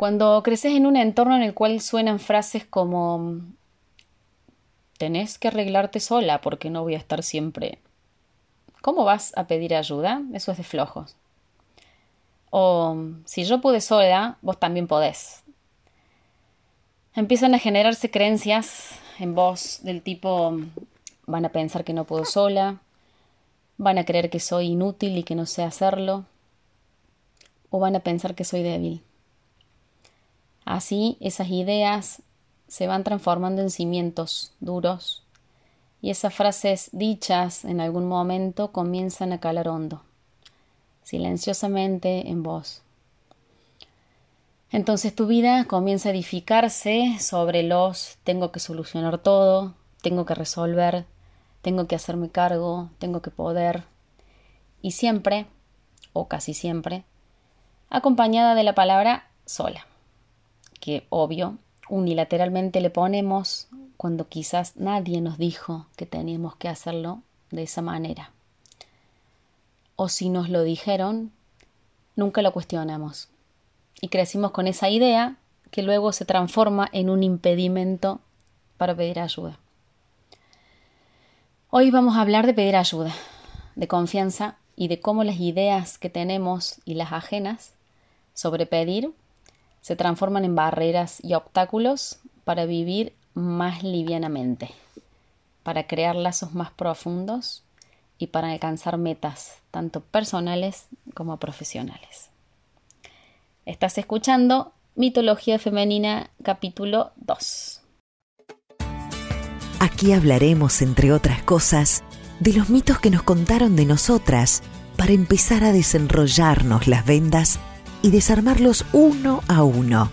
Cuando creces en un entorno en el cual suenan frases como tenés que arreglarte sola porque no voy a estar siempre. ¿Cómo vas a pedir ayuda? Eso es de flojos. O si yo pude sola, vos también podés. Empiezan a generarse creencias en vos del tipo van a pensar que no puedo sola, van a creer que soy inútil y que no sé hacerlo, o van a pensar que soy débil. Así esas ideas se van transformando en cimientos duros y esas frases dichas en algún momento comienzan a calar hondo, silenciosamente en vos. Entonces tu vida comienza a edificarse sobre los tengo que solucionar todo, tengo que resolver, tengo que hacerme cargo, tengo que poder. Y siempre, o casi siempre, acompañada de la palabra sola, que obvio, unilateralmente le ponemos cuando quizás nadie nos dijo que teníamos que hacerlo de esa manera. O si nos lo dijeron, nunca lo cuestionamos. Y crecimos con esa idea que luego se transforma en un impedimento para pedir ayuda. Hoy vamos a hablar de pedir ayuda, de confianza y de cómo las ideas que tenemos y las ajenas sobre pedir se transforman en barreras y obstáculos para vivir más livianamente, para crear lazos más profundos y para alcanzar metas tanto personales como profesionales. Estás escuchando Mitología Femenina capítulo 2. Aquí hablaremos, entre otras cosas, de los mitos que nos contaron de nosotras para empezar a desenrollarnos las vendas y desarmarlos uno a uno,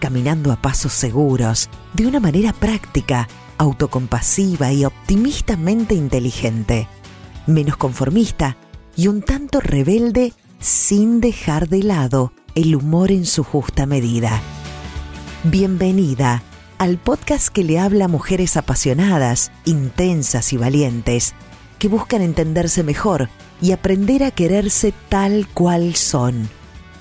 caminando a pasos seguros, de una manera práctica, autocompasiva y optimistamente inteligente, menos conformista y un tanto rebelde sin dejar de lado el humor en su justa medida. Bienvenida al podcast que le habla a mujeres apasionadas, intensas y valientes, que buscan entenderse mejor y aprender a quererse tal cual son,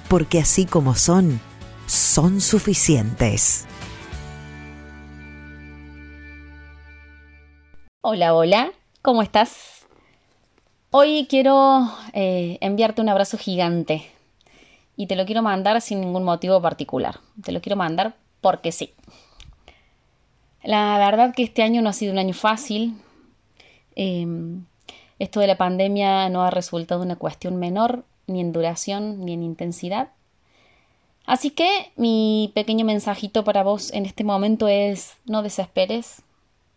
porque así como son, son suficientes. Hola, hola, ¿cómo estás? Hoy quiero eh, enviarte un abrazo gigante y te lo quiero mandar sin ningún motivo particular. Te lo quiero mandar porque sí. La verdad que este año no ha sido un año fácil. Em, esto de la pandemia no ha resultado una cuestión menor, ni en duración, ni en intensidad. Así que mi pequeño mensajito para vos en este momento es no desesperes,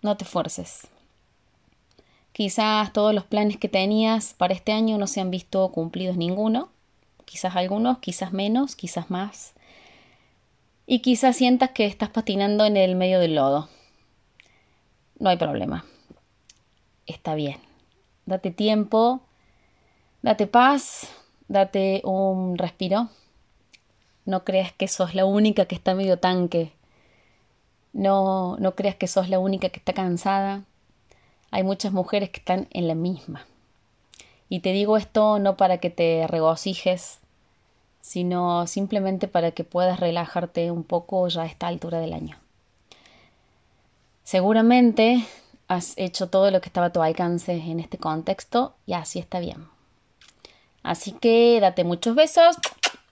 no te fuerces. Quizás todos los planes que tenías para este año no se han visto cumplidos ninguno, quizás algunos, quizás menos, quizás más. Y quizás sientas que estás patinando en el medio del lodo no hay problema. Está bien. Date tiempo, date paz, date un respiro. No creas que sos la única que está medio tanque. No, no creas que sos la única que está cansada. Hay muchas mujeres que están en la misma. Y te digo esto no para que te regocijes, sino simplemente para que puedas relajarte un poco ya a esta altura del año. Seguramente has hecho todo lo que estaba a tu alcance en este contexto y así está bien. Así que date muchos besos,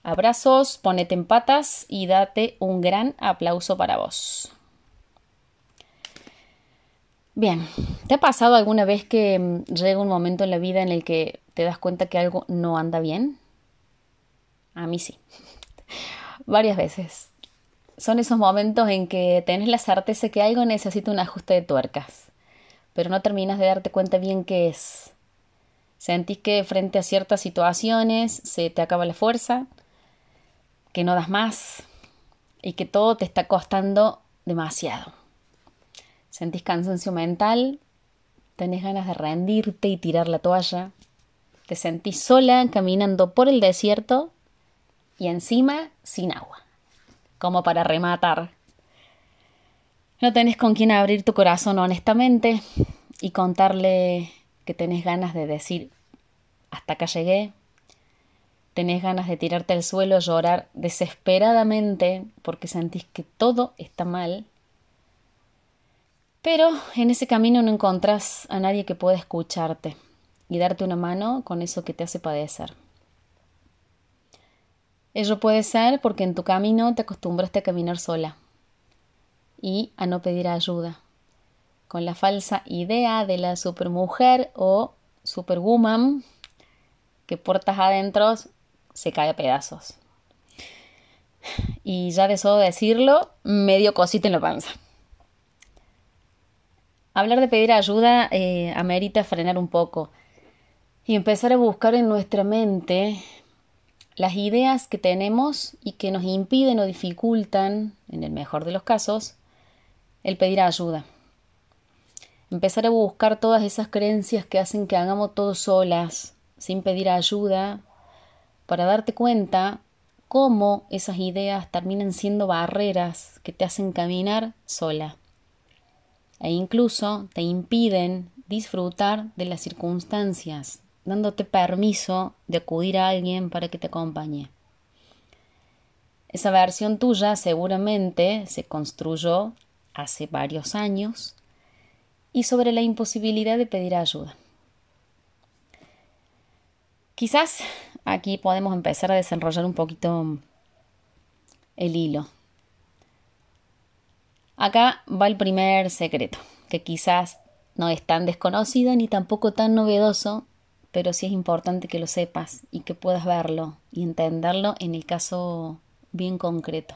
abrazos, ponete en patas y date un gran aplauso para vos. Bien, ¿te ha pasado alguna vez que mm, llega un momento en la vida en el que te das cuenta que algo no anda bien? A mí sí. Varias veces son esos momentos en que tenés la certeza que algo necesita un ajuste de tuercas, pero no terminas de darte cuenta bien qué es. Sentís que frente a ciertas situaciones se te acaba la fuerza, que no das más y que todo te está costando demasiado. Sentís cansancio mental, tenés ganas de rendirte y tirar la toalla, te sentís sola caminando por el desierto y encima sin agua como para rematar. No tenés con quién abrir tu corazón honestamente y contarle que tenés ganas de decir hasta acá llegué, tenés ganas de tirarte al suelo llorar desesperadamente porque sentís que todo está mal. Pero en ese camino no encontrás a nadie que pueda escucharte y darte una mano con eso que te hace padecer. Ello puede ser porque en tu camino te acostumbraste a caminar sola y a no pedir ayuda, con la falsa idea de la supermujer o superwoman que puertas adentro se cae a pedazos. Y ya de eso decirlo, medio cosita en la panza. Hablar de pedir ayuda eh, amerita frenar un poco y empezar a buscar en nuestra mente las ideas que tenemos y que nos impiden o dificultan, en el mejor de los casos, el pedir ayuda. Empezar a buscar todas esas creencias que hacen que hagamos todo solas, sin pedir ayuda, para darte cuenta cómo esas ideas terminan siendo barreras que te hacen caminar sola e incluso te impiden disfrutar de las circunstancias, dándote permiso de acudir a alguien para que te acompañe. Esa versión tuya seguramente se construyó hace varios años y sobre la imposibilidad de pedir ayuda. Quizás aquí podemos empezar a desarrollar un poquito el hilo. Acá va el primer secreto, que quizás no es tan desconocido ni tampoco tan novedoso, pero sí es importante que lo sepas y que puedas verlo y entenderlo en el caso bien concreto.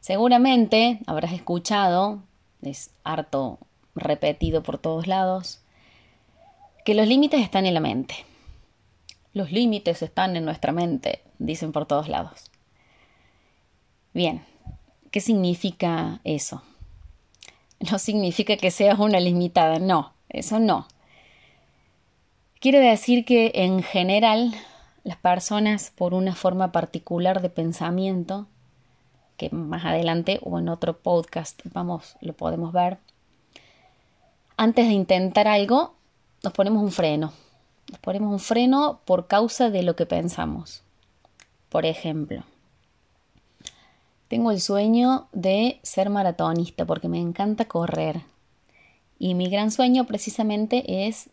Seguramente habrás escuchado, es harto repetido por todos lados, que los límites están en la mente. Los límites están en nuestra mente, dicen por todos lados. Bien, ¿qué significa eso? No significa que seas una limitada, no, eso no. Quiere decir que en general las personas por una forma particular de pensamiento que más adelante o en otro podcast vamos, lo podemos ver. Antes de intentar algo, nos ponemos un freno. Nos ponemos un freno por causa de lo que pensamos. Por ejemplo, tengo el sueño de ser maratonista porque me encanta correr. Y mi gran sueño precisamente es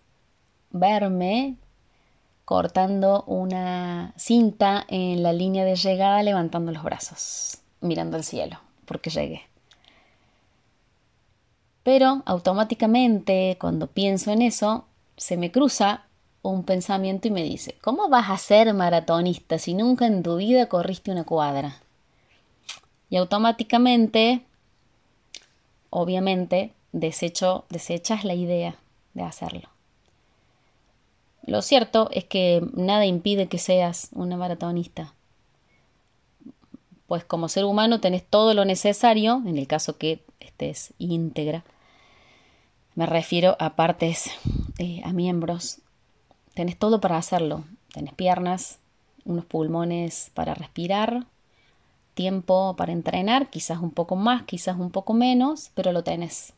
verme cortando una cinta en la línea de llegada levantando los brazos mirando al cielo, porque llegué. Pero automáticamente, cuando pienso en eso, se me cruza un pensamiento y me dice, ¿cómo vas a ser maratonista si nunca en tu vida corriste una cuadra? Y automáticamente, obviamente, desecho, desechas la idea de hacerlo. Lo cierto es que nada impide que seas una maratonista pues como ser humano tenés todo lo necesario, en el caso que estés íntegra. Me refiero a partes, eh, a miembros. Tenés todo para hacerlo. Tenés piernas, unos pulmones para respirar, tiempo para entrenar, quizás un poco más, quizás un poco menos, pero lo tenés.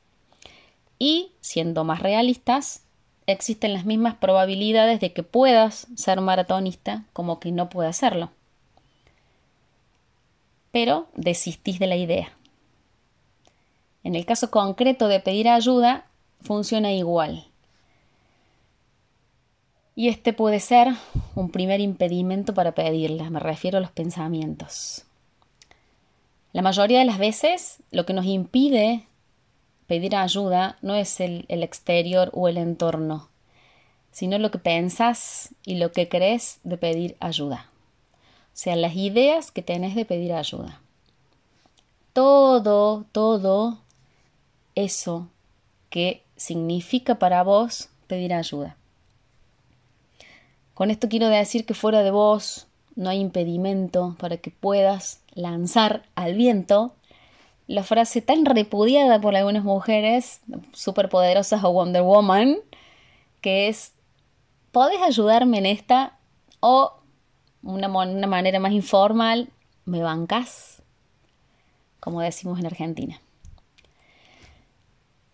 Y, siendo más realistas, existen las mismas probabilidades de que puedas ser maratonista como que no puedas hacerlo pero desistís de la idea. En el caso concreto de pedir ayuda, funciona igual. Y este puede ser un primer impedimento para pedirla, me refiero a los pensamientos. La mayoría de las veces lo que nos impide pedir ayuda no es el, exterior o el entorno, sino lo que pensás y lo que crees de pedir ayuda. Sea, las ideas que tenés de pedir ayuda. Todo, todo eso que significa para vos pedir ayuda. Con esto quiero decir que fuera de vos no hay impedimento para que puedas lanzar al viento la frase tan repudiada por algunas mujeres superpoderosas o Wonder Woman, que es, ¿podés ayudarme en esta? O una, una manera más informal, me bancas, como decimos en Argentina.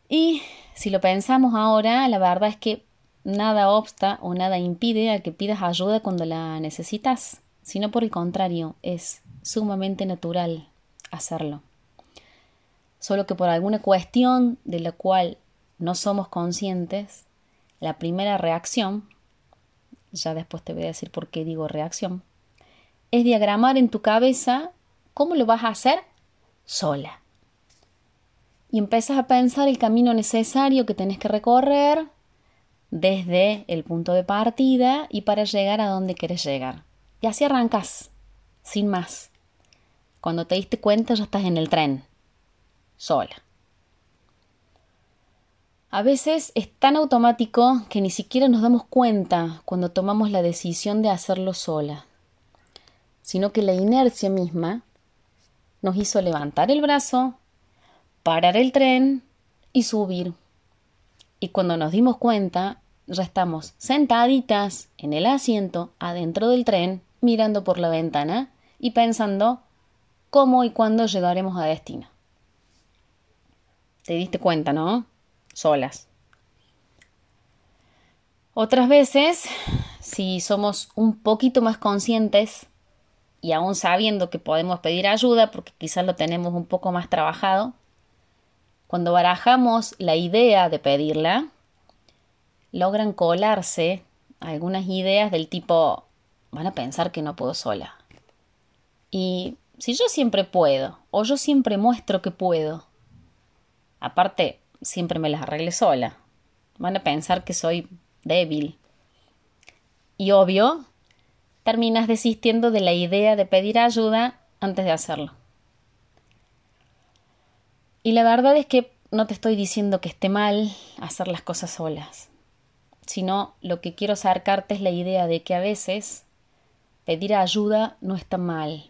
Y si lo pensamos ahora, la verdad es que nada obsta o nada impide a que pidas ayuda cuando la necesitas, sino por el contrario, es sumamente natural hacerlo. Solo que por alguna cuestión de la cual no somos conscientes, la primera reacción, ya después te voy a decir por qué digo reacción, es diagramar en tu cabeza cómo lo vas a hacer sola. Y empiezas a pensar el camino necesario que tenés que recorrer desde el punto de partida y para llegar a donde quieres llegar. Y así arrancas, sin más. Cuando te diste cuenta ya estás en el tren, sola. A veces es tan automático que ni siquiera nos damos cuenta cuando tomamos la decisión de hacerlo sola, sino que la inercia misma nos hizo levantar el brazo, parar el tren y subir. Y cuando nos dimos cuenta, ya estamos sentaditas en el asiento adentro del tren, mirando por la ventana y pensando cómo y cuándo llegaremos a destino. Te diste cuenta, ¿no? Solas. Otras veces, si somos un poquito más conscientes y aún sabiendo que podemos pedir ayuda porque quizás lo tenemos un poco más trabajado, cuando barajamos la idea de pedirla, logran colarse algunas ideas del tipo van a pensar que no puedo sola. Y si yo siempre puedo, o yo siempre muestro que puedo, aparte siempre me las arregle sola, van a pensar que soy débil. Y obvio, terminas desistiendo de la idea de pedir ayuda antes de hacerlo. Y la verdad es que no te estoy diciendo que esté mal hacer las cosas solas, sino lo que quiero acercarte es la idea de que a veces pedir ayuda no está mal.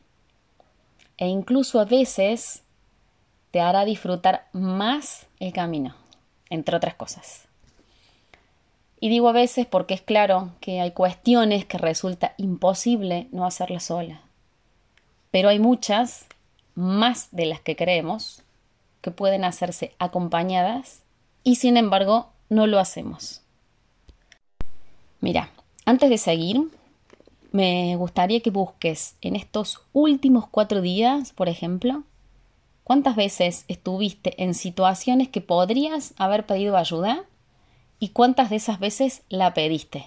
E incluso a veces te hará disfrutar más el camino, entre otras cosas. Y digo a veces porque es claro que hay cuestiones que resulta imposible no hacerlas sola. Pero hay muchas, más de las que creemos, que pueden hacerse acompañadas y sin embargo no lo hacemos. Mira, antes de seguir, me gustaría que busques en estos últimos cuatro días, por ejemplo, cuántas veces estuviste en situaciones que podrías haber pedido ayuda y cuántas de esas veces la pediste.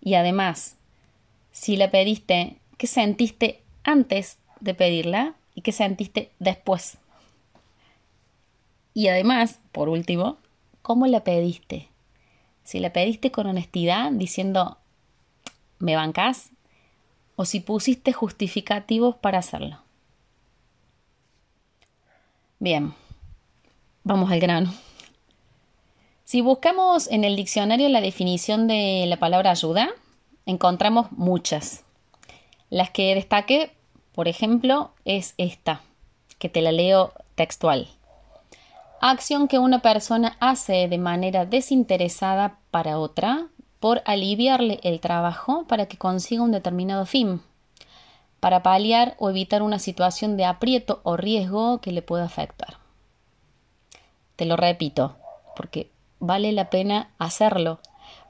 Y además, si la pediste, ¿qué sentiste antes de pedirla y qué sentiste después? Y además, por último, ¿cómo la pediste? Si la pediste con honestidad, diciendo, ¿me bancas? O si pusiste justificativos para hacerlo. Bien, vamos al grano. Si buscamos en el diccionario la definición de la palabra ayuda, encontramos muchas. Las que destaque, por ejemplo, es esta, que te la leo textual. Acción que una persona hace de manera desinteresada para otra por aliviarle el trabajo para que consiga un determinado fin, para paliar o evitar una situación de aprieto o riesgo que le pueda afectar. Te lo repito, porque vale la pena hacerlo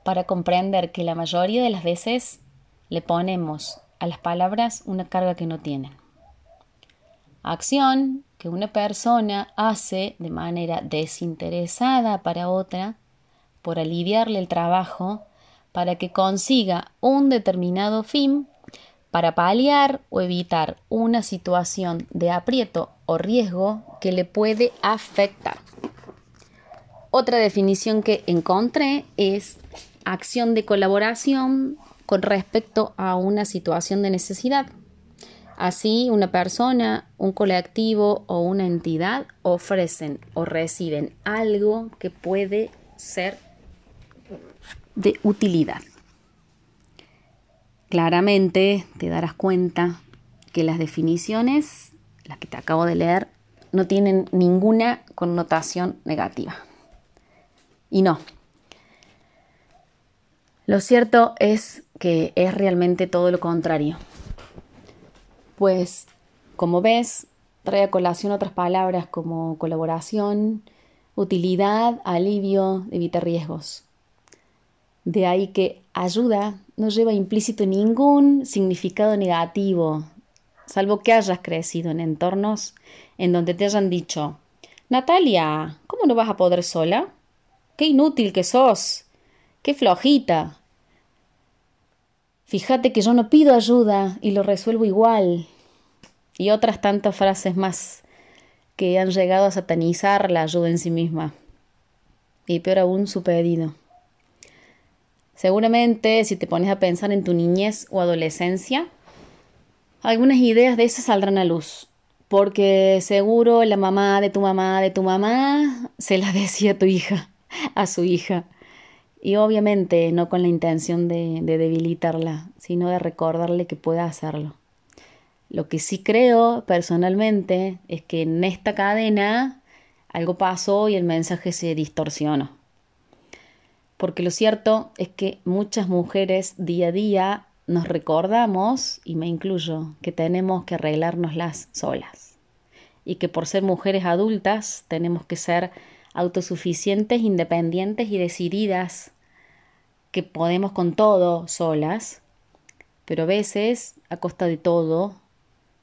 para comprender que la mayoría de las veces le ponemos a las palabras una carga que no tienen. Acción que una persona hace de manera desinteresada para otra por aliviarle el trabajo para que consiga un determinado fin para paliar o evitar una situación de aprieto o riesgo que le puede afectar. Otra definición que encontré es acción de colaboración con respecto a una situación de necesidad. Así, una persona, un colectivo o una entidad ofrecen o reciben algo que puede ser de utilidad. Claramente te darás cuenta que las definiciones, las que te acabo de leer, no tienen ninguna connotación negativa. Y no. Lo cierto es que es realmente todo lo contrario. Pues, como ves, trae a colación otras palabras como colaboración, utilidad, alivio, evita riesgos. De ahí que ayuda no lleva implícito ningún significado negativo, salvo que hayas crecido en entornos en donde te hayan dicho, Natalia, ¿cómo no vas a poder sola? Qué inútil que sos, qué flojita. Fíjate que yo no pido ayuda y lo resuelvo igual. Y otras tantas frases más que han llegado a satanizar la ayuda en sí misma. Y peor aún su pedido. Seguramente, si te pones a pensar en tu niñez o adolescencia, algunas ideas de esas saldrán a luz, porque seguro la mamá de tu mamá de tu mamá se las decía a tu hija, a su hija. Y obviamente no con la intención de, de debilitarla, sino de recordarle que pueda hacerlo. Lo que sí creo personalmente es que en esta cadena algo pasó y el mensaje se distorsionó. Porque lo cierto es que muchas mujeres día a día nos recordamos, y me incluyo, que tenemos que arreglárnoslas solas y que por ser mujeres adultas tenemos que ser autosuficientes, independientes y decididas, que podemos con todo solas, pero a veces a costa de todo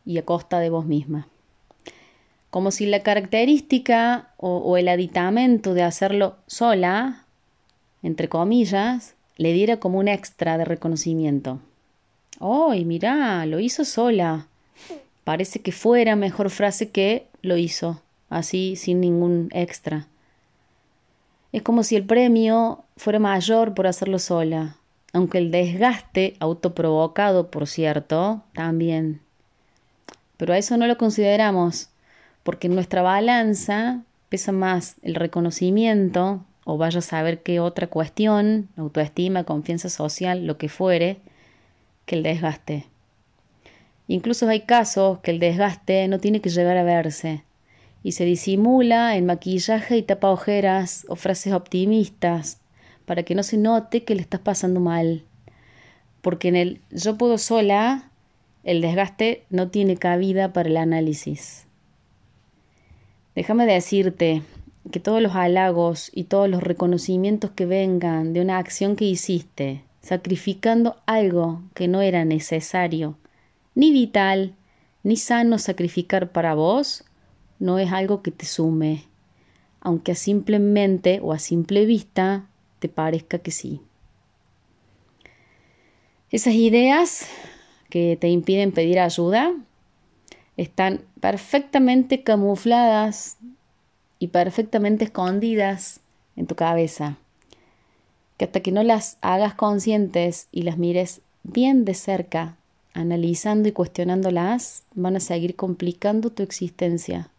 y a costa de vos misma. Como si la característica o, o el aditamento de hacerlo sola, entre comillas, le diera como un extra de reconocimiento. ¡Ay, mirá! Lo hizo sola. Parece que fuera mejor frase que lo hizo, así sin ningún extra. Es como si el premio fuera mayor por hacerlo sola, aunque el desgaste, autoprovocado, por cierto, también. Pero a eso no lo consideramos, porque en nuestra balanza pesa más el reconocimiento, o vaya a saber qué otra cuestión, autoestima, confianza social, lo que fuere, que el desgaste. Incluso hay casos que el desgaste no tiene que llegar a verse y se disimula en maquillaje y tapa ojeras o frases optimistas para que no se note que le estás pasando mal. Porque en el yo puedo sola, el desgaste no tiene cabida para el análisis. Déjame decirte que todos los halagos y todos los reconocimientos que vengan de una acción que hiciste, sacrificando algo que no era necesario, ni vital, ni sano sacrificar para vos, no es algo que te sume, aunque a simplemente o a simple vista te parezca que sí. Esas ideas que te impiden pedir ayuda están perfectamente camufladas y perfectamente escondidas en tu cabeza que hasta que no las hagas conscientes y las mires bien de cerca, analizando y cuestionándolas, van a seguir complicando tu existencia,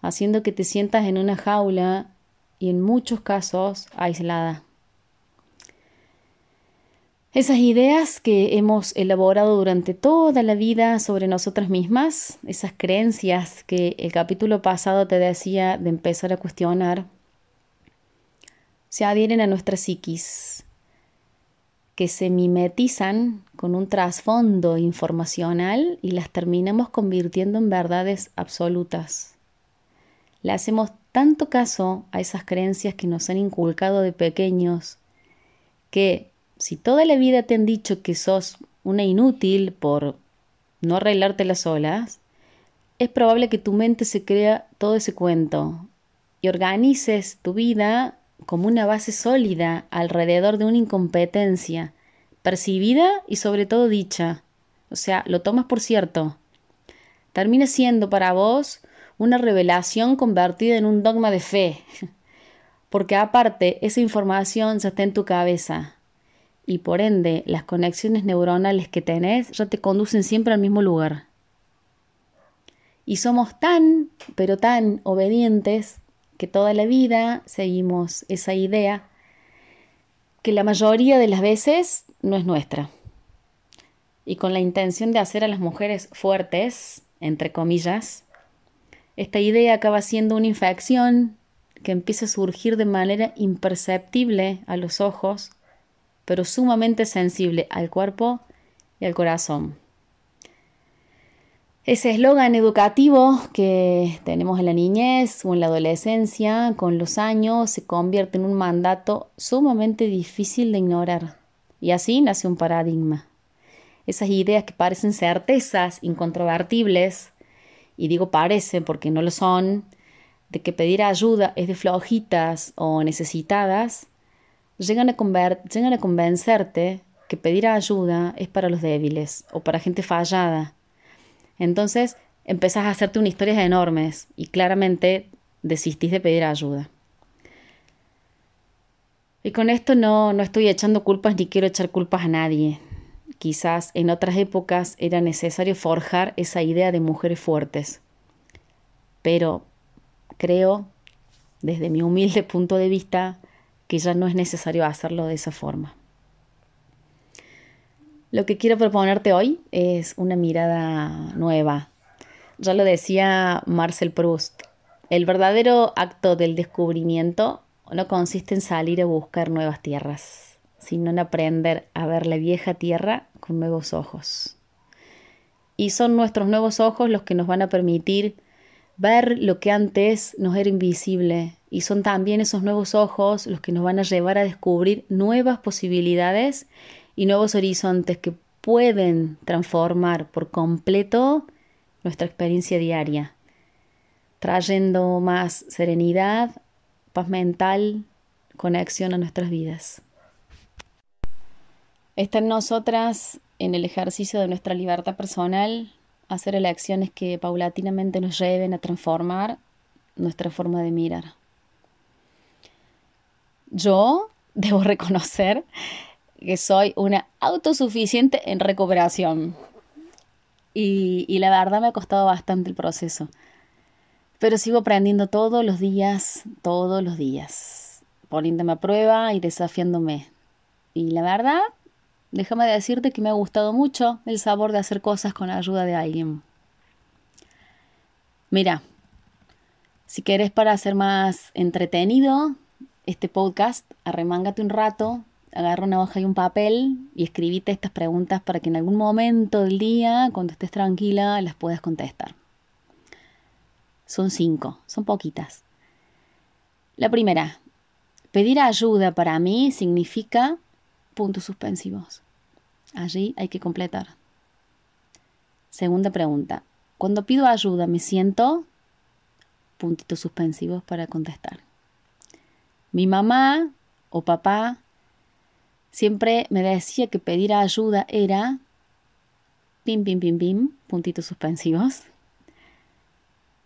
haciendo que te sientas en una jaula y en muchos casos aislada. Esas ideas que hemos elaborado durante toda la vida sobre nosotras mismas, esas creencias que el capítulo pasado te decía de empezar a cuestionar, se adhieren a nuestra psiquis, que se mimetizan con un trasfondo informacional y las terminamos convirtiendo en verdades absolutas. Le hacemos tanto caso a esas creencias que nos han inculcado de pequeños que si toda la vida te han dicho que sos una inútil por no arreglarte las olas, es probable que tu mente se crea todo ese cuento y organices tu vida como una base sólida alrededor de una incompetencia, percibida y sobre todo dicha. O sea, lo tomas por cierto. Termina siendo para vos una revelación convertida en un dogma de fe. Porque aparte, esa información ya está en tu cabeza. Y por ende, las conexiones neuronales que tenés ya te conducen siempre al mismo lugar. Y somos tan, pero tan obedientes que toda la vida seguimos esa idea que la mayoría de las veces no es nuestra. Y con la intención de hacer a las mujeres fuertes, entre comillas, esta idea acaba siendo una infección que empieza a surgir de manera imperceptible a los ojos, pero sumamente sensible al cuerpo y al corazón. ese eslogan educativo que tenemos en la niñez o en la adolescencia, con los años, se convierte en un mandato sumamente difícil de ignorar. Y así nace un paradigma. Esas ideas que parecen certezas incontrovertibles, y digo parecen porque no lo son, de que pedir ayuda es de flojitas o necesitadas, llegan a, llegan a convencerte que pedir ayuda es para los débiles o para gente fallada entonces empezás a hacerte unas historias enormes y claramente desistís de pedir ayuda. Y con esto no, no estoy echando culpas ni quiero echar culpas a nadie. Quizás en otras épocas era necesario forjar esa idea de mujeres fuertes. Pero creo, desde mi humilde punto de vista, que ya no es necesario hacerlo de esa forma. Lo que quiero proponerte hoy es una mirada nueva. Ya lo decía Marcel Proust, el verdadero acto del descubrimiento no consiste en salir a buscar nuevas tierras, sino en aprender a ver la vieja tierra con nuevos ojos. Y son nuestros nuevos ojos los que nos van a permitir ver lo que antes nos era invisible. Y son también esos nuevos ojos los que nos van a llevar a descubrir nuevas posibilidades y nuevos horizontes que pueden transformar por completo nuestra experiencia diaria, trayendo más serenidad, paz mental, conexión a nuestras vidas. Está en nosotras, en el ejercicio de nuestra libertad personal, hacer elecciones que paulatinamente nos lleven a transformar nuestra forma de mirar. Yo debo reconocer que soy una autosuficiente en recuperación. Y, y, la verdad me ha costado bastante el proceso. Pero sigo aprendiendo todos los días, todos los días, poniéndome a prueba y desafiándome. Y la verdad, déjame decirte que me ha gustado mucho el sabor de hacer cosas con la ayuda de alguien. Mira, si quieres para hacer más entretenido este podcast, arremángate un rato, agarra una hoja y un papel y escribite estas preguntas para que en algún momento del día, cuando estés tranquila, las puedas contestar. Son cinco, son poquitas. La primera, pedir ayuda para mí significa puntos suspensivos. Allí hay que completar. Segunda pregunta, cuando pido ayuda me siento puntitos suspensivos para contestar. Mi mamá o papá Siempre me decía que pedir ayuda era pim, pim, pim, pim, puntitos suspensivos.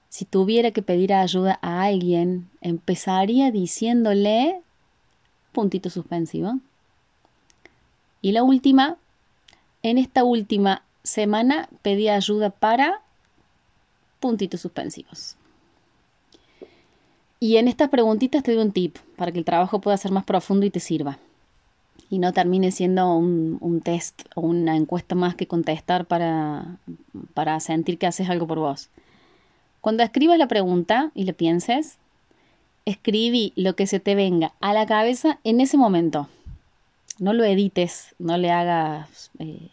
Si tuviera que pedir ayuda a alguien, empezaría diciéndole puntito suspensivo. Y la última, en esta última semana pedí ayuda para puntitos suspensivos. Y en estas preguntitas te doy un tip para que el trabajo pueda ser más profundo y te sirva y no termine siendo un, test o una encuesta más que contestar para, para sentir que haces algo por vos. Cuando escribas la pregunta y le pienses, escribí lo que se te venga a la cabeza en ese momento. No lo edites, no le hagas eh,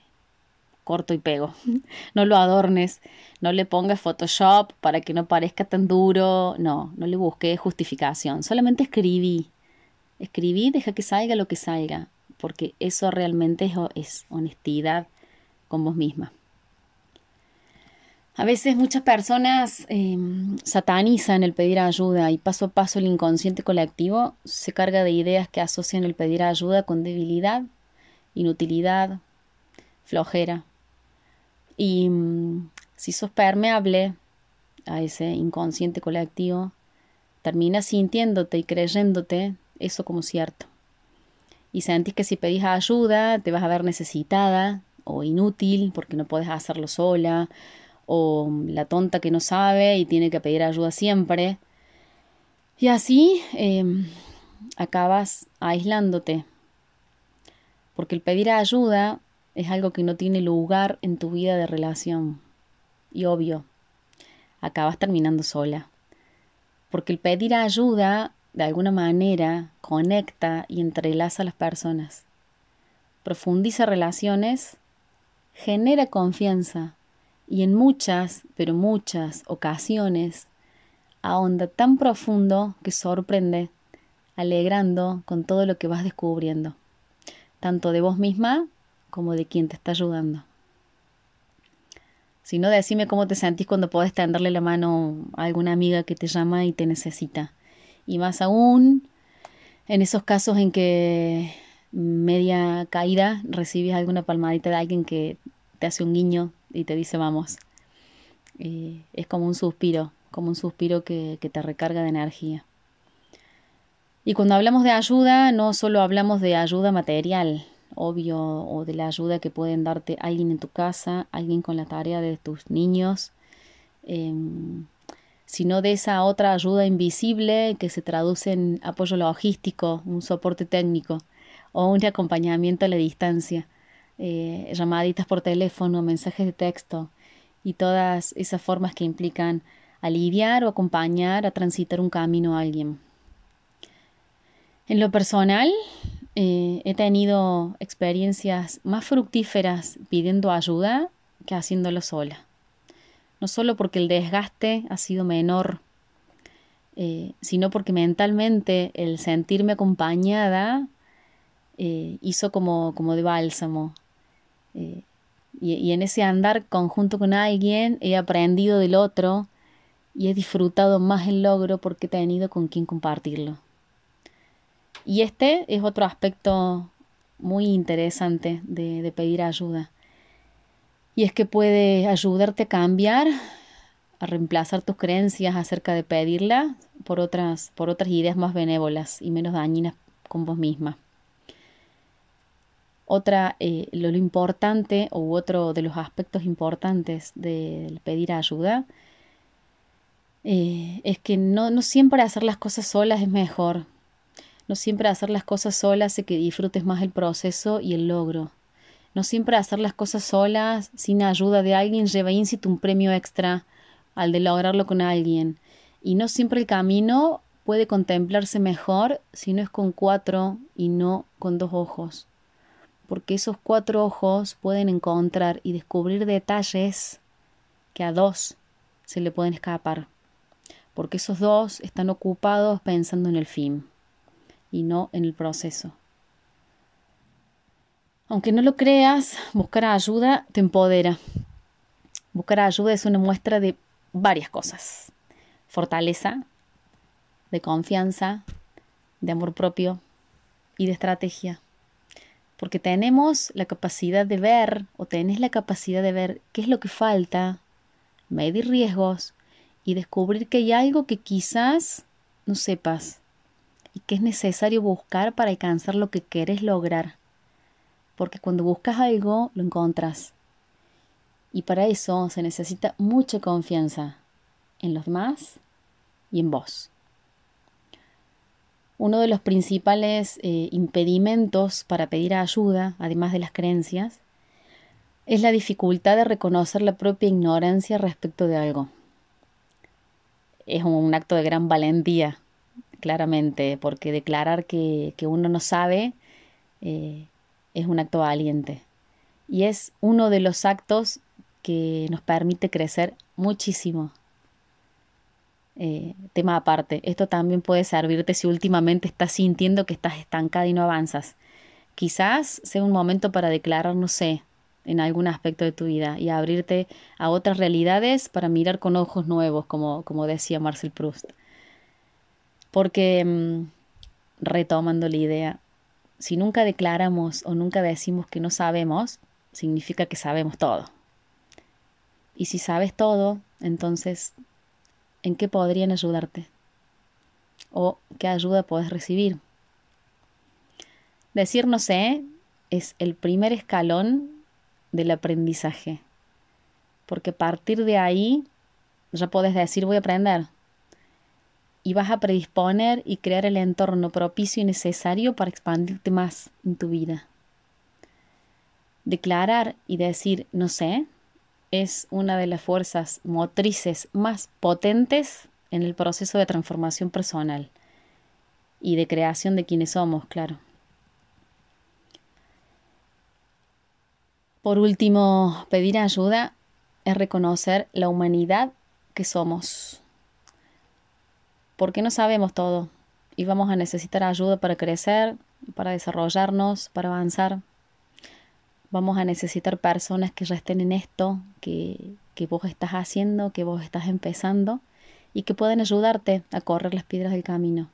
corto y pego, no lo adornes, no le pongas Photoshop para que no parezca tan duro, no, no le busques justificación, solamente escribí. Escribí, deja que salga lo que salga porque eso realmente es, honestidad con vos misma. A veces muchas personas em, satanizan el pedir ayuda y paso a paso el inconsciente colectivo se carga de ideas que asocian el pedir ayuda con debilidad, inutilidad, flojera. Y mm, si sos permeable a ese inconsciente colectivo, terminas sintiéndote y creyéndote eso como cierto y sentís que si pedís ayuda te vas a ver necesitada o inútil porque no puedes hacerlo sola o la tonta que no sabe y tiene que pedir ayuda siempre. Y así em, acabas aislándote porque el pedir ayuda es algo que no tiene lugar en tu vida de relación. Y obvio, acabas terminando sola. Porque el pedir ayuda de alguna manera conecta y entrelaza a las personas, profundiza relaciones, genera confianza y en muchas, pero muchas ocasiones ahonda tan profundo que sorprende, alegrando con todo lo que vas descubriendo, tanto de vos misma como de quien te está ayudando. Si no, decime cómo te sentís cuando podés tenderle la mano a alguna amiga que te llama y te necesita. Y más aún en esos casos en que media caída recibes alguna palmadita de alguien que te hace un guiño y te dice vamos. Es como un suspiro, como un suspiro que, que te recarga de energía. Y cuando hablamos de ayuda, no solo hablamos de ayuda material, obvio, o de la ayuda que pueden darte alguien en tu casa, alguien con la tarea de tus niños, em, sino de esa otra ayuda invisible que se traduce en apoyo logístico, un soporte técnico o un acompañamiento a la distancia, eh, llamaditas por teléfono, mensajes de texto y todas esas formas que implican aliviar o acompañar a transitar un camino a alguien. En lo personal, eh, he tenido experiencias más fructíferas pidiendo ayuda que haciéndolo sola. No solo porque el desgaste ha sido menor, eh, sino porque mentalmente el sentirme acompañada hizo como, como de bálsamo. Y, y en ese andar conjunto con alguien he aprendido del otro y he disfrutado más el logro porque he tenido con quien compartirlo. Y este es otro aspecto muy interesante de, pedir ayuda. Y es que puede ayudarte a cambiar, a reemplazar tus creencias acerca de pedirla por otras, por otras ideas más benévolas y menos dañinas con vos misma. Otra, eh, lo, importante u otro de los aspectos importantes del pedir ayuda eh, es que no, no siempre hacer las cosas solas es mejor. No siempre hacer las cosas solas hace que disfrutes más el proceso y el logro. No siempre hacer las cosas solas, sin ayuda de alguien, lleva íncito un premio extra al de lograrlo con alguien. Y no siempre el camino puede contemplarse mejor si no es con cuatro y no con dos ojos. Porque esos cuatro ojos pueden encontrar y descubrir detalles que a dos se le pueden escapar. Porque esos dos están ocupados pensando en el fin y no en el proceso. Aunque no lo creas, buscar ayuda te empodera. Buscar ayuda es una muestra de varias cosas. Fortaleza, de confianza, de amor propio y de estrategia. Porque tenemos la capacidad de ver o tenés la capacidad de ver qué es lo que falta, medir riesgos y descubrir que hay algo que quizás no sepas y que es necesario buscar para alcanzar lo que quieres lograr. Porque cuando buscas algo, lo encontras. Y para eso se necesita mucha confianza en los demás y en vos. Uno de los principales eh, impedimentos para pedir ayuda, además de las creencias, es la dificultad de reconocer la propia ignorancia respecto de algo. Es un acto de gran valentía claramente, porque declarar que, uno no sabe eh, es un acto valiente. Y es uno de los actos que nos permite crecer muchísimo. Eh, tema aparte, esto también puede servirte si últimamente estás sintiendo que estás estancada y no avanzas. Quizás sea un momento para declarar, no sé, en algún aspecto de tu vida y abrirte a otras realidades para mirar con ojos nuevos, como, como decía Marcel Proust. Porque, mm, retomando la idea, si nunca declaramos o nunca decimos que no sabemos, significa que sabemos todo. Y si sabes todo, entonces, ¿en qué podrían ayudarte? ¿O qué ayuda puedes recibir? Decir no sé es el primer escalón del aprendizaje, porque a partir de ahí ya puedes decir voy a aprender, y vas a predisponer y crear el entorno propicio y necesario para expandirte más en tu vida. Declarar y decir no sé es una de las fuerzas motrices más potentes en el proceso de transformación personal y de creación de quienes somos, claro. Por último, pedir ayuda es reconocer la humanidad que somos. Porque no sabemos todo y vamos a necesitar ayuda para crecer, para desarrollarnos, para avanzar. Vamos a necesitar personas que ya estén en esto, que, que vos estás haciendo, que vos estás empezando y que pueden ayudarte a correr las piedras del camino.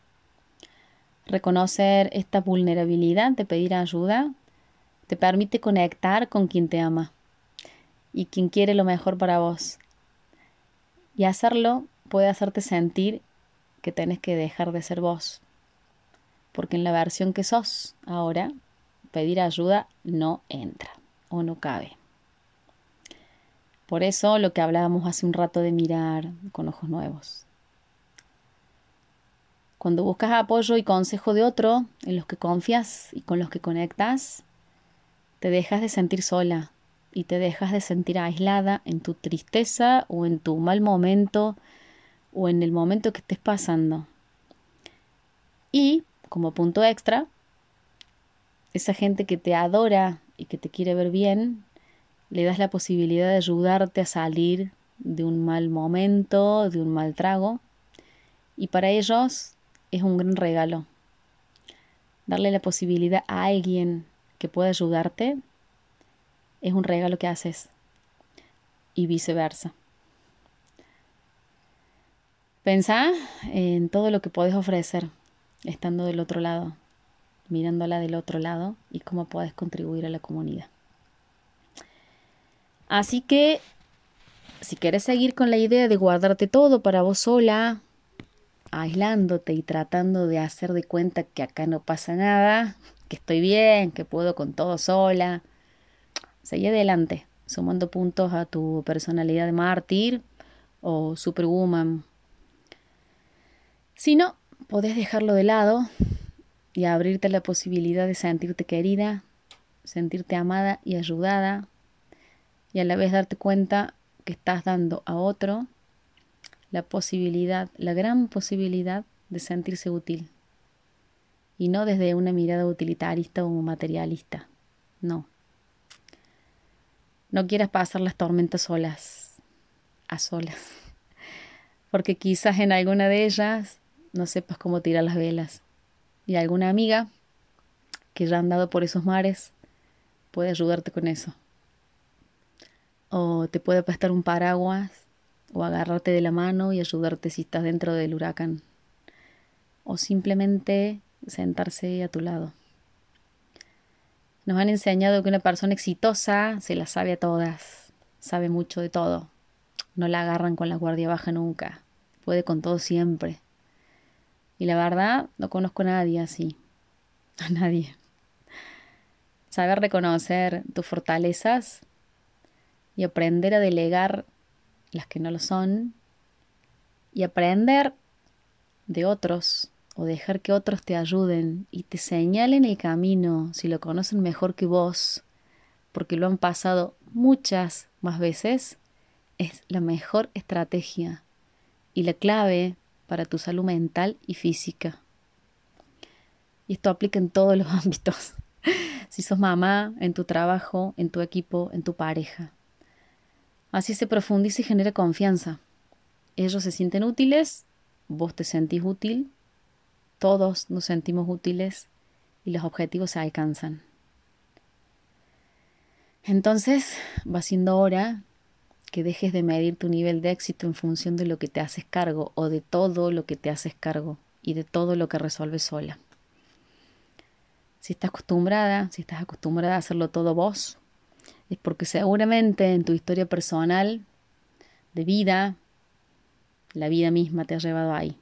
Reconocer esta vulnerabilidad de pedir ayuda te permite conectar con quien te ama y quien quiere lo mejor para vos. Y hacerlo puede hacerte sentir que tenés que dejar de ser vos. Porque en la versión que sos ahora, pedir ayuda no entra o no cabe. Por eso lo que hablábamos hace un rato de mirar con ojos nuevos. Cuando buscas apoyo y consejo de otro, en los que confías y con los que conectas, te dejas de sentir sola y te dejas de sentir aislada en tu tristeza o en tu mal momento o en el momento que estés pasando. Y, como punto extra, esa gente que te adora y que te quiere ver bien, le das la posibilidad de ayudarte a salir de un mal momento, de un mal trago. Y para ellos es un gran regalo. Darle la posibilidad a alguien que pueda ayudarte es un regalo que haces y viceversa. Pensá en todo lo que puedes ofrecer estando del otro lado, mirándola del otro lado y cómo puedes contribuir a la comunidad. Así que, si quieres seguir con la idea de guardarte todo para vos sola, aislándote y tratando de hacer de cuenta que acá no pasa nada, que estoy bien, que puedo con todo sola. Seguí adelante, sumando puntos a tu personalidad de mártir o superwoman. Si no, podés dejarlo de lado y abrirte la posibilidad de sentirte querida, sentirte amada y ayudada, y a la vez darte cuenta que estás dando a otro la posibilidad, la gran posibilidad de sentirse útil. Y no desde una mirada utilitarista o materialista. No. No quieras pasar las tormentas solas, a solas. Porque quizás en alguna de ellas no sepas cómo tirar las velas. Y alguna amiga que ya ha andado por esos mares puede ayudarte con eso. O te puede prestar un paraguas o agarrarte de la mano y ayudarte si estás dentro del huracán, o simplemente sentarse a tu lado. Nos han enseñado que una persona exitosa se la sabe a todas, sabe mucho de todo, no la agarran con la guardia baja nunca, puede con todo siempre. Y la verdad, no conozco a nadie así, a nadie. Saber reconocer tus fortalezas y aprender a delegar las que no lo son, y aprender de otros o dejar que otros te ayuden y te señalen el camino si lo conocen mejor que vos, porque lo han pasado muchas más veces, es la mejor estrategia y la clave para tu salud mental y física. Y esto aplica en todos los ámbitos. si sos mamá, en tu trabajo, en tu equipo, en tu pareja. Así se profundiza y genera confianza. Ellos se sienten útiles, vos te sentís útil, todos nos sentimos útiles y los objetivos se alcanzan. Entonces va siendo hora que dejes de medir tu nivel de éxito en función de lo que te haces cargo o de todo lo que te haces cargo y de todo lo que resuelves sola. Si estás acostumbrada, si estás acostumbrada a hacerlo todo vos, es porque seguramente en tu historia personal de vida, la vida misma te ha llevado ahí,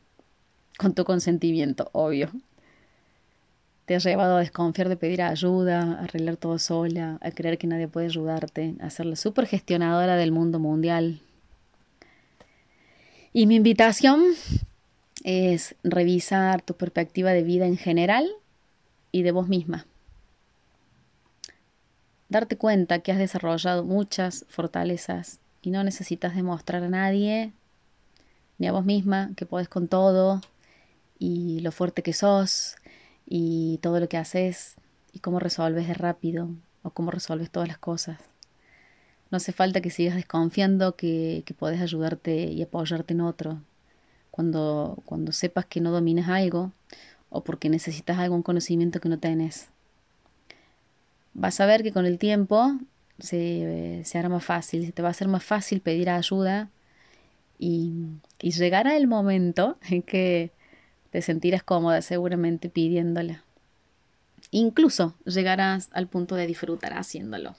con tu consentimiento, obvio. Te ha llevado a desconfiar de pedir ayuda, a arreglar todo sola, a creer que nadie puede ayudarte, a ser la supergestionadora del mundo mundial. Y mi invitación es revisar tu perspectiva de vida en general y de vos misma darte cuenta que has desarrollado muchas fortalezas y no necesitas demostrar a nadie, ni a vos misma, que podés con todo y lo fuerte que sos y todo lo que haces y cómo resolves de rápido o cómo resolves todas las cosas. No hace falta que sigas desconfiando que, que podés ayudarte y apoyarte en otro. Cuando, cuando sepas que no dominas algo o porque necesitas algún conocimiento que no tenés. Vas a ver que con el tiempo se, se hará más fácil, se te va a hacer más fácil pedir ayuda y, y llegará el momento en que te sentirás cómoda seguramente pidiéndola. Incluso llegarás al punto de disfrutar haciéndolo.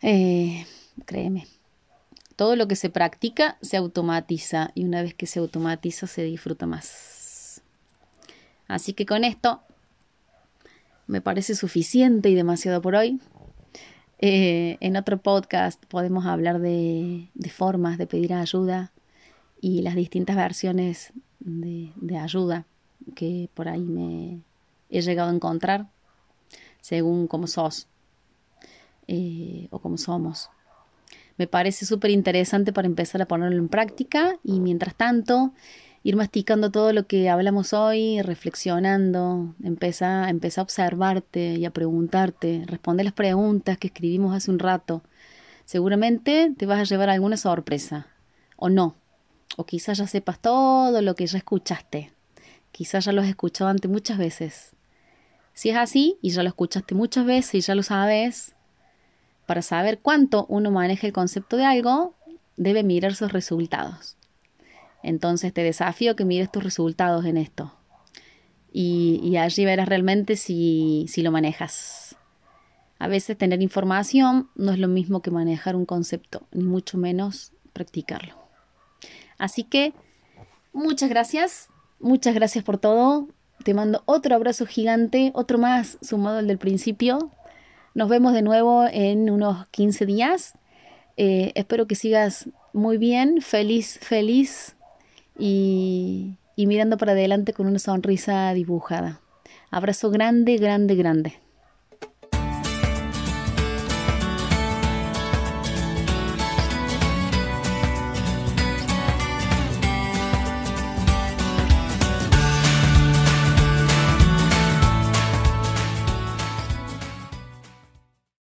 Eh, créeme, todo lo que se practica se automatiza y una vez que se automatiza se disfruta más. Así que con esto me parece suficiente y demasiado por hoy. Eh, en otro podcast podemos hablar de, de, formas de pedir ayuda y las distintas versiones de, ayuda que por ahí me he llegado a encontrar según cómo sos. Eh, o como somos. Me parece súper interesante para empezar a ponerlo en práctica y mientras tanto ir masticando todo lo que hablamos hoy, reflexionando, empieza, empieza a observarte y a preguntarte, responde las preguntas que escribimos hace un rato. Seguramente te vas a llevar alguna sorpresa, o no, o quizás ya sepas todo lo que ya escuchaste, quizás ya lo has escuchado antes muchas veces. Si es así y ya lo escuchaste muchas veces y ya lo sabes, para saber cuánto uno maneja el concepto de algo, debe mirar sus resultados. Entonces te desafío que mires tus resultados en esto. Y, allí verás realmente si, si lo manejas. A veces tener información no es lo mismo que manejar un concepto, ni mucho menos practicarlo. Así que muchas gracias, muchas gracias por todo. Te mando otro abrazo gigante, otro más sumado al del principio. Nos vemos de nuevo en unos 15 días. Eh, espero que sigas muy bien, feliz, feliz y, y mirando para adelante con una sonrisa dibujada. Abrazo grande, grande, grande.